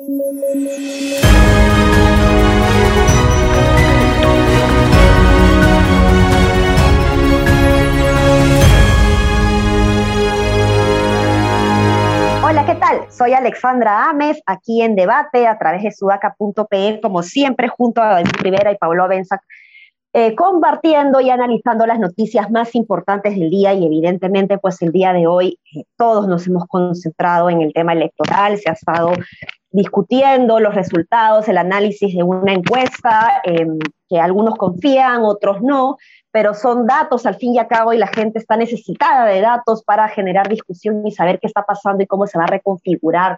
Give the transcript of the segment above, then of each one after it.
Hola, ¿qué tal? Soy Alexandra Ames, aquí en Debate a través de sudaca.pe, como siempre, junto a David Rivera y Pablo Abenzac, eh, compartiendo y analizando las noticias más importantes del día y evidentemente pues el día de hoy eh, todos nos hemos concentrado en el tema electoral, se ha estado discutiendo los resultados, el análisis de una encuesta em, que algunos confían, otros no, pero son datos al fin y al cabo y la gente está necesitada de datos para generar discusión y saber qué está pasando y cómo se va a reconfigurar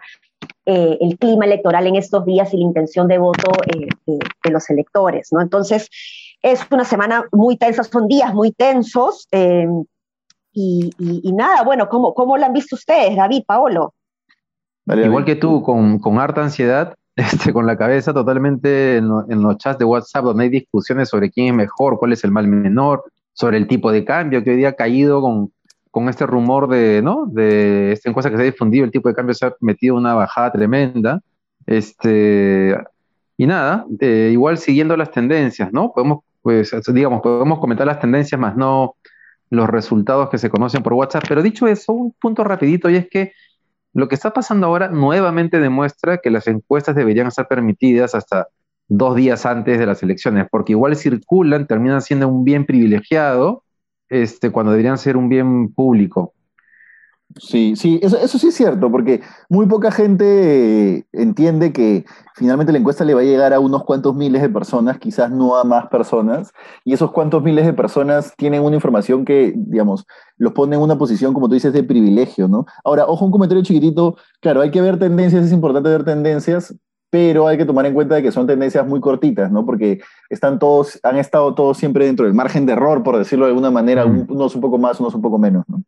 eh, el clima electoral en estos días y la intención de voto de, de, los electores, ¿no? Entonces, es una semana muy tensa, son días muy tensos. Eh, y, nada, bueno, ¿cómo, ¿cómo la han visto ustedes, David, Paolo? Igual que tú, con, con harta ansiedad, este, con la cabeza totalmente en, los chats de WhatsApp donde hay discusiones sobre quién es mejor, cuál es el mal menor, sobre el tipo de cambio que hoy día ha caído con, con este rumor de, ¿no? De esta encuesta que se ha difundido, el tipo de cambio se ha metido una bajada tremenda. Este, y nada, eh, igual siguiendo las tendencias, ¿no? Podemos pues, digamos, podemos comentar las tendencias más no los resultados que se conocen por WhatsApp. Pero dicho eso, un punto rapidito y es que lo que está pasando ahora nuevamente demuestra que las encuestas deberían estar permitidas hasta dos días antes de las elecciones, porque igual circulan, terminan siendo un bien privilegiado, este, cuando deberían ser un bien público. Sí, sí, eso, eso, sí es cierto, porque muy poca gente eh, entiende que finalmente la encuesta le va a llegar a unos cuantos miles de personas, quizás no a más personas, y esos cuantos miles de personas tienen una información que, digamos, los pone en una posición, como tú dices, de privilegio, ¿no? Ahora, ojo, un comentario chiquitito, claro, hay que ver tendencias, es importante ver tendencias, pero hay que tomar en cuenta que son tendencias muy cortitas, ¿no? Porque están todos, han estado todos siempre dentro del margen de error, por decirlo de alguna manera, unos un poco más, unos un poco menos, ¿no?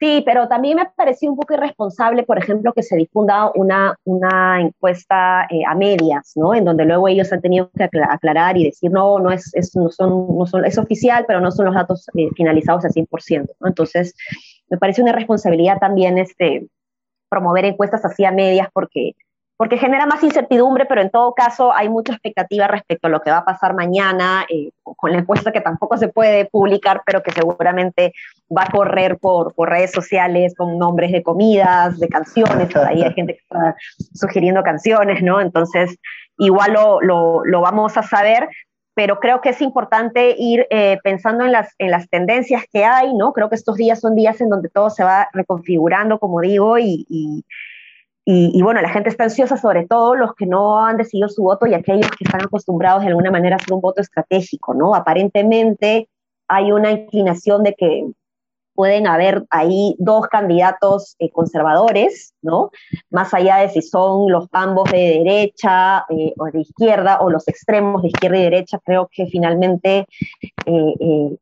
Sí, pero también me pareció un poco irresponsable, por ejemplo, que se difunda una, una encuesta eh, a medias, ¿no? En donde luego ellos han tenido que aclarar y decir, no, no es, es no son, no son, es oficial, pero no son los datos eh, finalizados al 100%, ¿no? Entonces, me parece una irresponsabilidad también este, promover encuestas así a medias porque porque genera más incertidumbre, pero en todo caso hay mucha expectativa respecto a lo que va a pasar mañana eh, con la encuesta que tampoco se puede publicar, pero que seguramente va a correr por, por redes sociales con nombres de comidas, de canciones, todavía hay gente que está sugiriendo canciones, ¿no? Entonces, igual lo, lo, lo vamos a saber, pero creo que es importante ir eh, pensando en las, en las tendencias que hay, ¿no? Creo que estos días son días en donde todo se va reconfigurando, como digo, y, y y, bueno, la gente está ansiosa, sobre todo los que no han decidido su voto y aquellos que están acostumbrados de alguna manera a hacer un voto estratégico, ¿no? Aparentemente hay una inclinación de que pueden haber ahí dos candidatos eh, conservadores, ¿no? Más allá de si son los ambos de derecha eh, o de izquierda o los extremos de izquierda y derecha, creo que finalmente eh,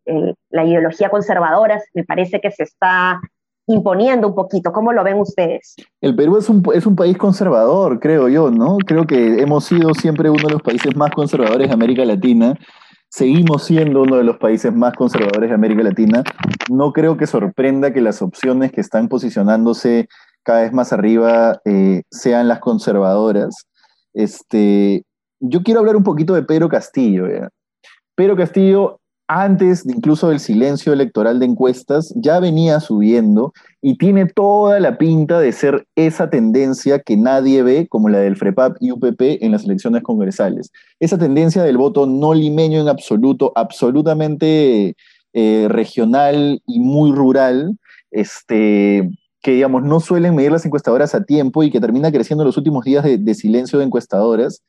la ideología conservadora me parece que se está imponiendo un poquito. ¿Cómo lo ven ustedes? El Perú es un, es un país conservador, creo yo, ¿no? Creo que hemos sido siempre uno de los países más conservadores de América Latina. Seguimos siendo uno de los países más conservadores de América Latina. No creo que sorprenda que las opciones que están posicionándose cada vez más arriba eh, sean las conservadoras. Este, yo quiero hablar un poquito de Pedro Castillo. Pedro Castillo antes incluso del silencio electoral de encuestas, ya venía subiendo y tiene toda la pinta de ser esa tendencia que nadie ve, como la del FREPAP y UPP en las elecciones congresales. Esa tendencia del voto no limeño en absoluto, absolutamente eh, regional y muy rural, este, que digamos no suelen medir las encuestadoras a tiempo y que termina creciendo en los últimos días de silencio de encuestadoras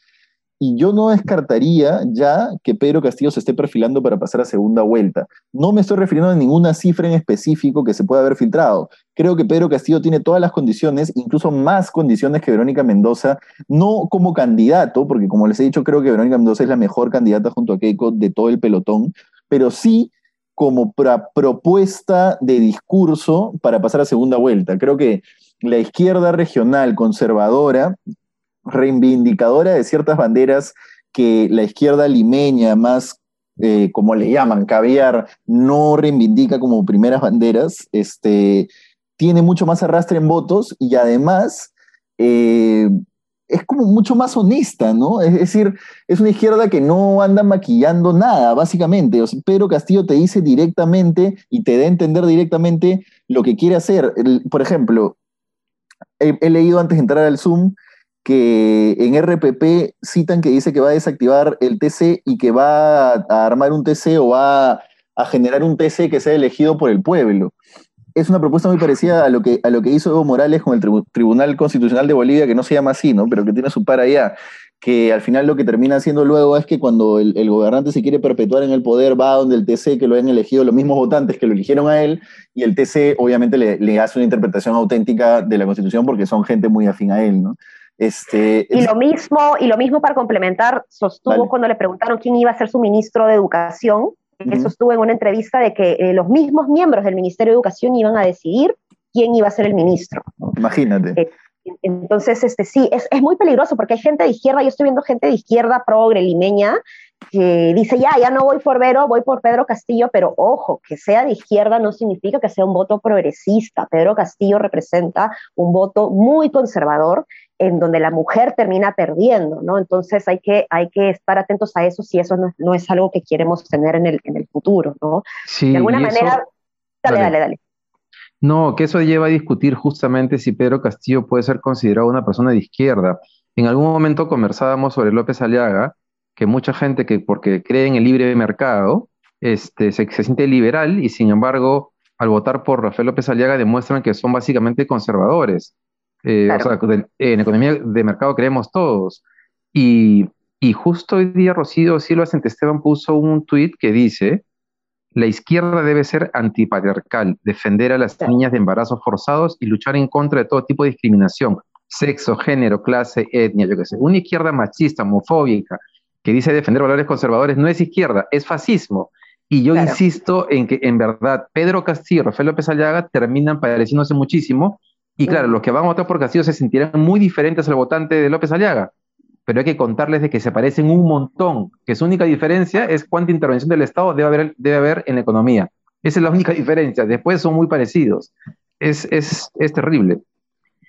y yo no descartaría ya que Pedro Castillo se esté perfilando para pasar a segunda vuelta. No me estoy refiriendo a ninguna cifra en específico que se pueda haber filtrado. Creo que Pedro Castillo tiene todas las condiciones, incluso más condiciones que Verónica Mendoza, no como candidato, porque como les he dicho, creo que Verónica Mendoza es la mejor candidata junto a Keiko de todo el pelotón, pero sí como propuesta de discurso para pasar a segunda vuelta. Creo que la izquierda regional conservadora reivindicadora de ciertas banderas que la izquierda limeña, más eh, como le llaman, caviar, no reivindica como primeras banderas, este, tiene mucho más arrastre en votos y además eh, es como mucho más honesta, ¿no? Es decir, es una izquierda que no anda maquillando nada, básicamente. O Pedro Castillo te dice directamente y te da a entender directamente lo que quiere hacer. por ejemplo, he, leído antes de entrar al Zoom que en RPP citan que dice que va a desactivar el TC y que va a, armar un TC o va a generar un TC que sea elegido por el pueblo es una propuesta muy parecida a lo que, a lo que hizo Evo Morales con el Tribunal Constitucional de Bolivia, que no se llama así, ¿no? Pero que tiene su par allá. Que al final lo que termina haciendo luego es que cuando el, gobernante se quiere perpetuar en el poder, va donde el TC, que lo han elegido los mismos votantes que lo eligieron a él, y el TC obviamente le, hace una interpretación auténtica de la Constitución porque son gente muy afín a él, ¿no? Este, y, lo mismo, y lo mismo para complementar, sostuvo cuando le preguntaron quién iba a ser su ministro de Educación, eso estuvo en una entrevista de que eh, los mismos miembros del Ministerio de Educación iban a decidir quién iba a ser el ministro. Imagínate. Eh, entonces, este, sí, es, es, muy peligroso porque hay gente de izquierda, yo estoy viendo gente de izquierda progre, limeña, que dice, ya, ya no voy por Vero, voy por Pedro Castillo, pero ojo, que sea de izquierda no significa que sea un voto progresista. Pedro Castillo representa un voto muy conservador en donde la mujer termina perdiendo, ¿no? Entonces hay que, hay que estar atentos a eso si eso no, es algo que queremos tener en el, en el futuro, ¿no? Sí, de alguna manera, dale, dale, dale, No, que eso lleva a discutir justamente si Pedro Castillo puede ser considerado una persona de izquierda. En algún momento conversábamos sobre López Aliaga, que mucha gente que porque cree en el libre mercado, este, se, se siente liberal y sin embargo, al votar por Rafael López Aliaga demuestran que son básicamente conservadores. Eh, o sea, en economía de mercado creemos todos. Y, y justo hoy día Rocío Silva Esteban puso un tuit que dice, la izquierda debe ser antipatriarcal, defender a las niñas de embarazos forzados y luchar en contra de todo tipo de discriminación, sexo, género, clase, etnia, yo qué sé. Una izquierda machista, homofóbica, que dice defender valores conservadores, no es izquierda, es fascismo. Y yo insisto en que en verdad Pedro Castillo y Rafael López Ayaga terminan pareciéndose muchísimo y claro, los que van a votar por Castillo se sentirán muy diferentes al votante de López Aliaga, pero hay que contarles de que se parecen un montón, que su única diferencia es cuánta intervención del Estado debe haber, debe haber en la economía. Esa es la única diferencia, después son muy parecidos. Es, es, es terrible.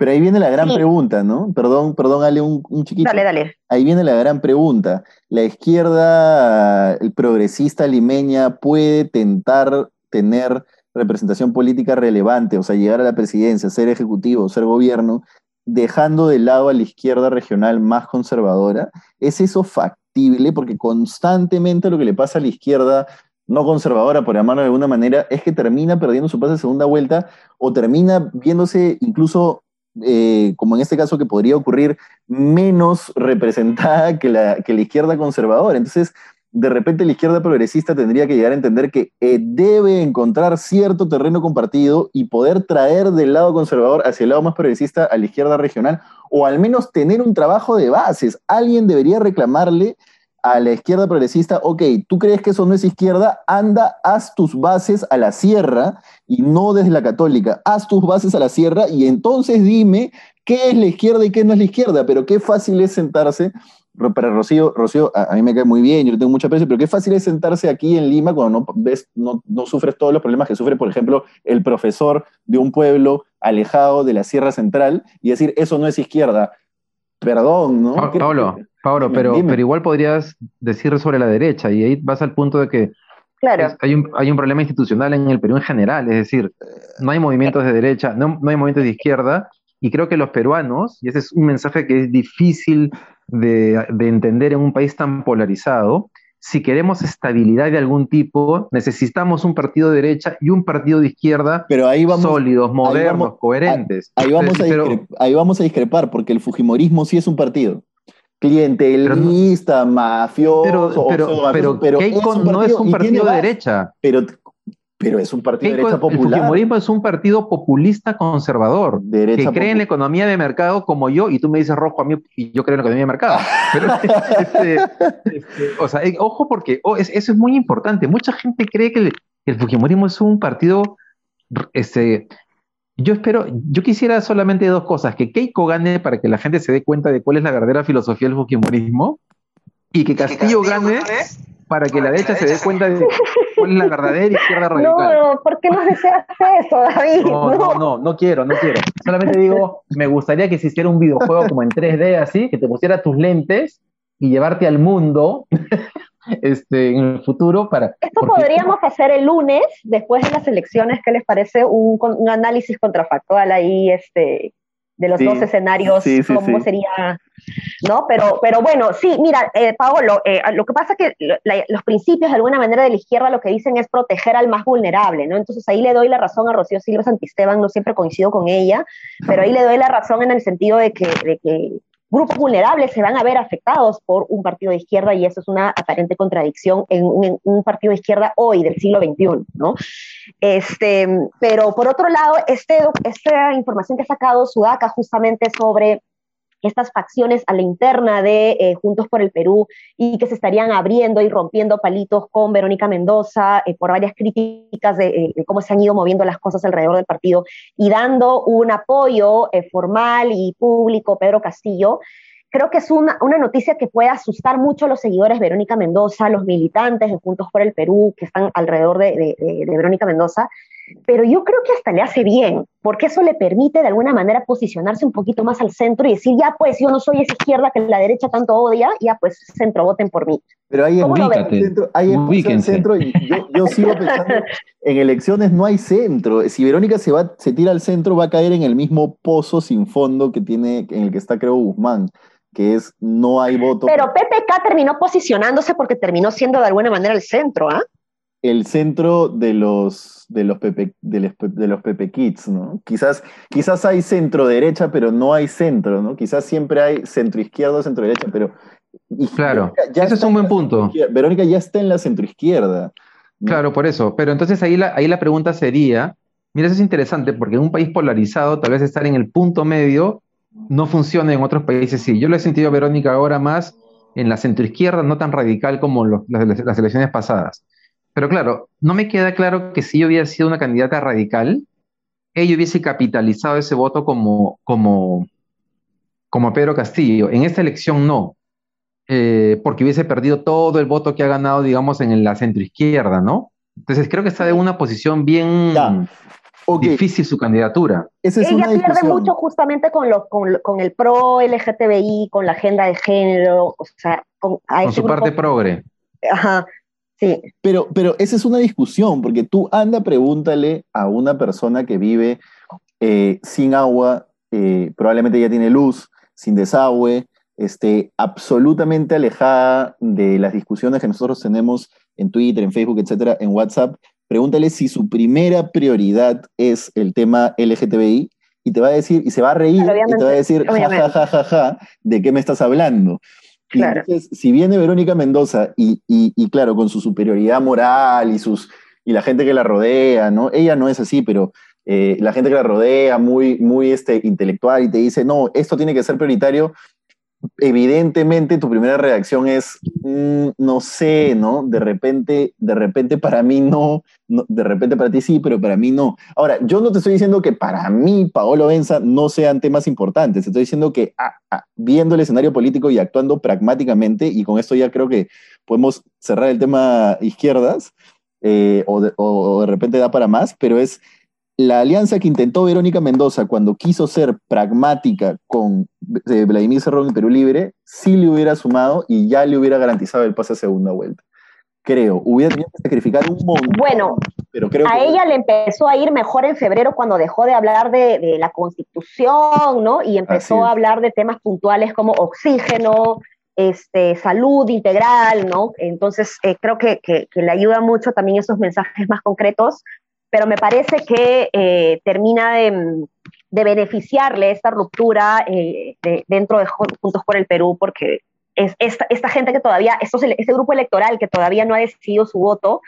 Pero ahí viene la gran pregunta, ¿no? Perdón, perdón, Ale, un, un, chiquito. Dale, dale. Ahí viene la gran pregunta. ¿La izquierda el progresista limeña puede tentar tener representación política relevante, o sea, llegar a la presidencia, ser ejecutivo, ser gobierno, dejando de lado a la izquierda regional más conservadora, ¿es eso factible? Porque constantemente lo que le pasa a la izquierda no conservadora, por llamarlo de alguna manera, es que termina perdiendo su pase de segunda vuelta o termina viéndose incluso, eh, como en este caso que podría ocurrir, menos representada que la, que la izquierda conservadora. Entonces, de repente la izquierda progresista tendría que llegar a entender que eh, debe encontrar cierto terreno compartido y poder traer del lado conservador hacia el lado más progresista a la izquierda regional, o al menos tener un trabajo de bases. Alguien debería reclamarle a la izquierda progresista, ok, tú crees que eso no es izquierda, anda, haz tus bases a la sierra y no desde la católica, haz tus bases a la sierra y entonces dime qué es la izquierda y qué no es la izquierda, pero qué fácil es sentarse para Rocío, Rocío a, mí me cae muy bien, yo le tengo mucha aprecio, pero qué fácil es sentarse aquí en Lima cuando no, ves, no, no, sufres todos los problemas que sufre, por ejemplo, el profesor de un pueblo alejado de la Sierra Central y decir, eso no es izquierda. Perdón, ¿no? Pablo, Pablo pero, pero igual podrías decir sobre la derecha y ahí vas al punto de que Claro. hay, un, hay un problema institucional en el Perú en general, es decir, no hay movimientos de derecha, no, no hay movimientos de izquierda, y creo que los peruanos, y ese es un mensaje que es difícil de, entender en un país tan polarizado, si queremos estabilidad de algún tipo, necesitamos un partido de derecha y un partido de izquierda pero ahí vamos, sólidos, modernos, coherentes. Ahí, vamos a ahí vamos a discrepar, porque el Fujimorismo sí es un partido. Clientelista, mafioso, pero, pero, no es un partido de derecha. Pero pero es un partido de derecha popular. El Fujimorismo es un partido populista conservador que cree en la economía de mercado como yo, y tú me dices rojo a mí y yo creo en la economía de mercado. Pero, este, este, o sea, eh, ojo porque oh, eso es muy importante. Mucha gente cree que el, Fujimorismo es un partido. Este, yo espero, yo quisiera solamente dos cosas: que Keiko gane para que la gente se dé cuenta de cuál es la verdadera filosofía del Fujimorismo, y que Castillo, gane para que la derecha se dé cuenta de cuál es la verdadera izquierda radical. No, ¿por qué no deseas eso, David? No, no, no, no quiero, no quiero. Solamente digo, me gustaría que se hiciera un videojuego como en 3D así, que te pusiera tus lentes y llevarte al mundo este, en el futuro para... Esto podríamos hacer el lunes, después de las elecciones, ¿qué les parece? Un, un análisis contrafactual ahí, este, de los dos escenarios, cómo sería, ¿no? Pero, pero bueno, sí, mira, eh, Paolo, eh, lo que pasa es que los principios de alguna manera de la izquierda lo que dicen es proteger al más vulnerable, ¿no? Entonces ahí le doy la razón a Rocío Silva Santisteban, no siempre coincido con ella, pero ahí le doy la razón en el sentido de que, de que grupos vulnerables se van a ver afectados por un partido de izquierda y eso es una aparente contradicción en un, partido de izquierda hoy, del siglo XXI, ¿no? Este, pero por otro lado, este, esta información que ha sacado Sudaca justamente sobre estas facciones a la interna de eh, Juntos por el Perú y que se estarían abriendo y rompiendo palitos con Verónica Mendoza eh, por varias críticas eh, de, cómo se han ido moviendo las cosas alrededor del partido y dando un apoyo formal y público Pedro Castillo. Creo que es una, una, noticia que puede asustar mucho a los seguidores de Verónica Mendoza, los militantes de Juntos por el Perú que están alrededor de, de Verónica Mendoza, pero yo creo que hasta le hace bien, porque eso le permite de alguna manera posicionarse un poquito más al centro y decir, ya pues yo no soy esa izquierda que la derecha tanto odia, ya pues centro voten por mí. Pero ahí en centro, hay en centro y yo, sigo pensando, en elecciones no hay centro. Si Verónica se, va, se tira al centro, va a caer en el mismo pozo sin fondo que tiene, en el que está creo Guzmán que es no hay voto. Pero PPK terminó posicionándose porque terminó siendo de alguna manera el centro, ¿ah? El centro de los de los Pepe, de los, de los Pepe Kids, ¿no? Quizás, quizás hay centro derecha, pero no hay centro, ¿no? Quizás siempre hay centro izquierdo, centro derecha, pero claro, ya ese es un buen punto. Verónica ya está en la centro izquierda. Claro, por eso. Pero entonces ahí la, ahí la pregunta sería, mira, eso es interesante, porque en un país polarizado, tal vez estar en el punto medio no funciona en otros países sí. Yo lo he sentido Verónica ahora más en la centroizquierda, no tan radical como las, las elecciones pasadas. Pero claro, no me queda claro que si yo hubiera sido una candidata radical, ella hubiese capitalizado ese voto como, como, como Pedro Castillo. En esta elección no, eh, porque hubiese perdido todo el voto que ha ganado, digamos, en la centroizquierda, ¿no? Entonces creo que está en una posición bien difícil su candidatura. ella pierde mucho justamente con, lo, con, el pro LGTBI, con la agenda de género, o sea, con, su parte progre. Ajá, pero, pero esa es una discusión, porque tú anda, pregúntale a una persona que vive eh, sin agua, eh, probablemente ya tiene luz, sin desagüe, este, absolutamente alejada de las discusiones que nosotros tenemos en Twitter, en Facebook, etcétera, en WhatsApp, pregúntale si su primera prioridad es el tema LGTBI y te va a decir, y se va a reír, y te va a decir, ja, ja, ja, ja, ¿de qué me estás hablando? Entonces, si viene Verónica Mendoza y, y, claro, con su superioridad moral y, sus, y la gente que la rodea, ¿no? Ella no es así, pero eh, la gente que la rodea, muy, muy este, intelectual, y te dice, no, esto tiene que ser prioritario, evidentemente tu primera reacción es, mm, no sé, ¿no? De repente, de repente para mí no, de repente para ti sí, pero para mí no. Ahora, yo no te estoy diciendo que para mí, Paolo Benza, no sean temas importantes, estoy diciendo que viendo el escenario político y actuando pragmáticamente, y con esto ya creo que podemos cerrar el tema izquierdas, eh, o, o de repente da para más, pero es la alianza que intentó Verónica Mendoza cuando quiso ser pragmática con eh, Vladimir Cerrón y Perú Libre, sí le hubiera sumado y ya le hubiera garantizado el pase a segunda vuelta. Creo, hubiera tenido que sacrificar un montón. Bueno, pero creo a ella le empezó a ir mejor en febrero cuando dejó de hablar de, la constitución, ¿no? Y empezó a hablar de temas puntuales como oxígeno, este, salud integral, ¿no? Entonces, eh, creo que, que, le ayuda mucho también esos mensajes más concretos pero me parece que eh, termina de, beneficiarle esta ruptura eh, dentro de Juntos por el Perú, porque es esta, gente que todavía, este grupo electoral que todavía no ha decidido su voto,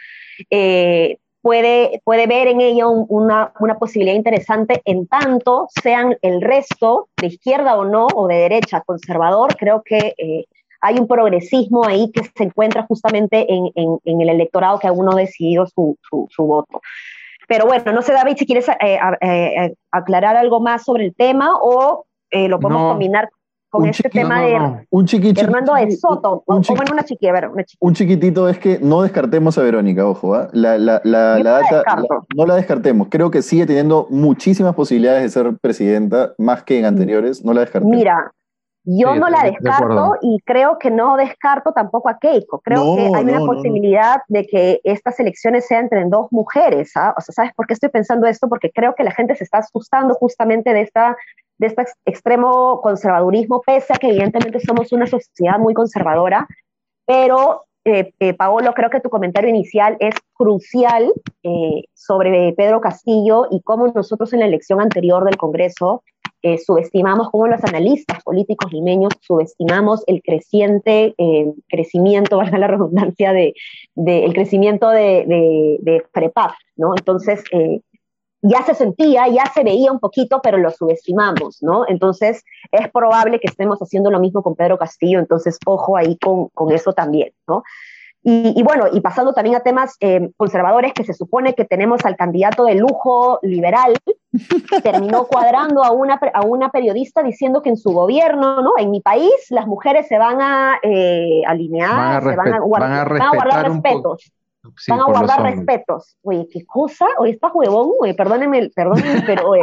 eh, puede, puede ver en ello una, una, posibilidad interesante en tanto sean el resto, de izquierda o no, o de derecha, conservador, creo que hay un progresismo ahí que se encuentra justamente en, el electorado que aún no ha decidido su, su voto. Pero bueno, no sé, David, si quieres eh, eh, aclarar algo más sobre el tema o eh, lo podemos combinar con este tema de un chiqui, Hernando de Soto. Un, o, bueno, una chiqui, a ver, una chiqui. un chiquitito es que no descartemos a Verónica, ojo, ¿ah? la, la, la, la data no la descartemos. Creo que sigue teniendo muchísimas posibilidades de ser presidenta, más que en anteriores. No la descartemos. Mira, yo no la descarto y creo que no descarto tampoco a Keiko. Creo que hay una posibilidad de que estas elecciones sean entre dos mujeres. ¿ah? O sea, ¿sabes por qué estoy pensando esto? Porque creo que la gente se está asustando justamente de esta de este extremo conservadurismo, pese a que evidentemente somos una sociedad muy conservadora, pero eh, eh, Paolo, creo que tu comentario inicial es crucial eh, sobre Pedro Castillo y cómo nosotros en la elección anterior del Congreso eh, subestimamos, como los analistas políticos limeños subestimamos el creciente crecimiento, valga la redundancia, de, el crecimiento de, de, de ¿no? Entonces, eh, ya se sentía, ya se veía un poquito, pero lo subestimamos, ¿no? Entonces, es probable que estemos haciendo lo mismo con Pedro Castillo, entonces, ojo ahí con, con eso también, ¿no? Y, bueno, y pasando también a temas eh, conservadores, que se supone que tenemos al candidato de lujo liberal, terminó cuadrando a una, a una periodista diciendo que en su gobierno, ¿no? En mi país, las mujeres se van a eh, alinear, se van a, guardar, respetos. van a guardar respetos. Oye, ¿qué cosa? Oye, está huevón, oye, perdóneme, perdónenme, pero oye,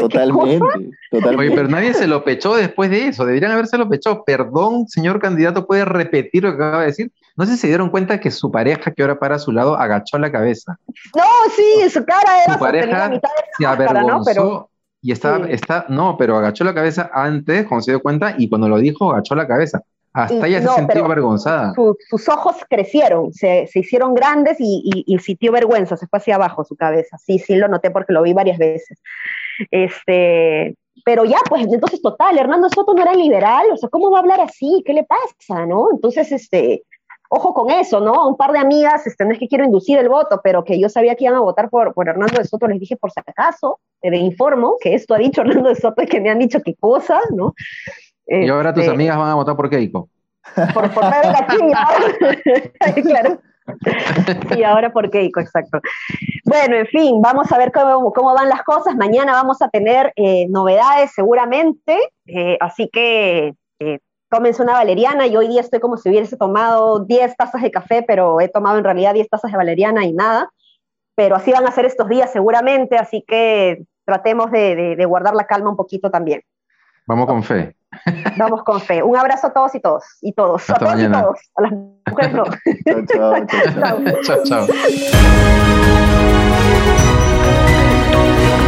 totalmente, totalmente. Oye, pero nadie se lo pechó después de eso, deberían haberse lo pechado. Perdón, señor candidato, ¿puede repetir lo que acaba de decir? No sé si se dieron cuenta que su pareja que ahora para a su lado agachó la cabeza. No, sí, su cara era su pareja se avergonzó y está, está, no, pero agachó la cabeza antes, cuando se dio cuenta, y cuando lo dijo, agachó la cabeza. Hasta ella se sintió avergonzada. sus ojos crecieron, se, se hicieron grandes y, y, sintió vergüenza, se fue hacia abajo su cabeza. Sí, sí, lo noté porque lo vi varias veces. Este, pero ya, pues entonces, total, Hernando Soto no era liberal, o sea, ¿cómo va a hablar así? ¿Qué le pasa, no? Entonces, este, ojo con eso, ¿no? Un par de amigas, este, no es que quiero inducir el voto, pero que yo sabía que iban a votar por, por Hernando de Soto, les dije por si acaso, le informo que esto ha dicho Hernando de Soto y que me han dicho qué cosa, ¿no? Y ahora tus este, amigas van a votar por Keiko. Por, por la claro. y ahora por Keiko, exacto. Bueno, en fin, vamos a ver cómo, cómo van las cosas. Mañana vamos a tener eh, novedades seguramente, eh, así que tómense una valeriana y hoy día estoy como si hubiese tomado 10 tazas de café, pero he tomado en realidad 10 tazas de valeriana y nada. Pero así van a ser estos días seguramente, así que tratemos de, de, de guardar la calma un poquito también. Vamos con fe. Vamos con fe. Un abrazo a todos y todos. Y todos. Hasta a todos mañana. y todos. A las mujeres no. chao, chao, chao. chao, chao.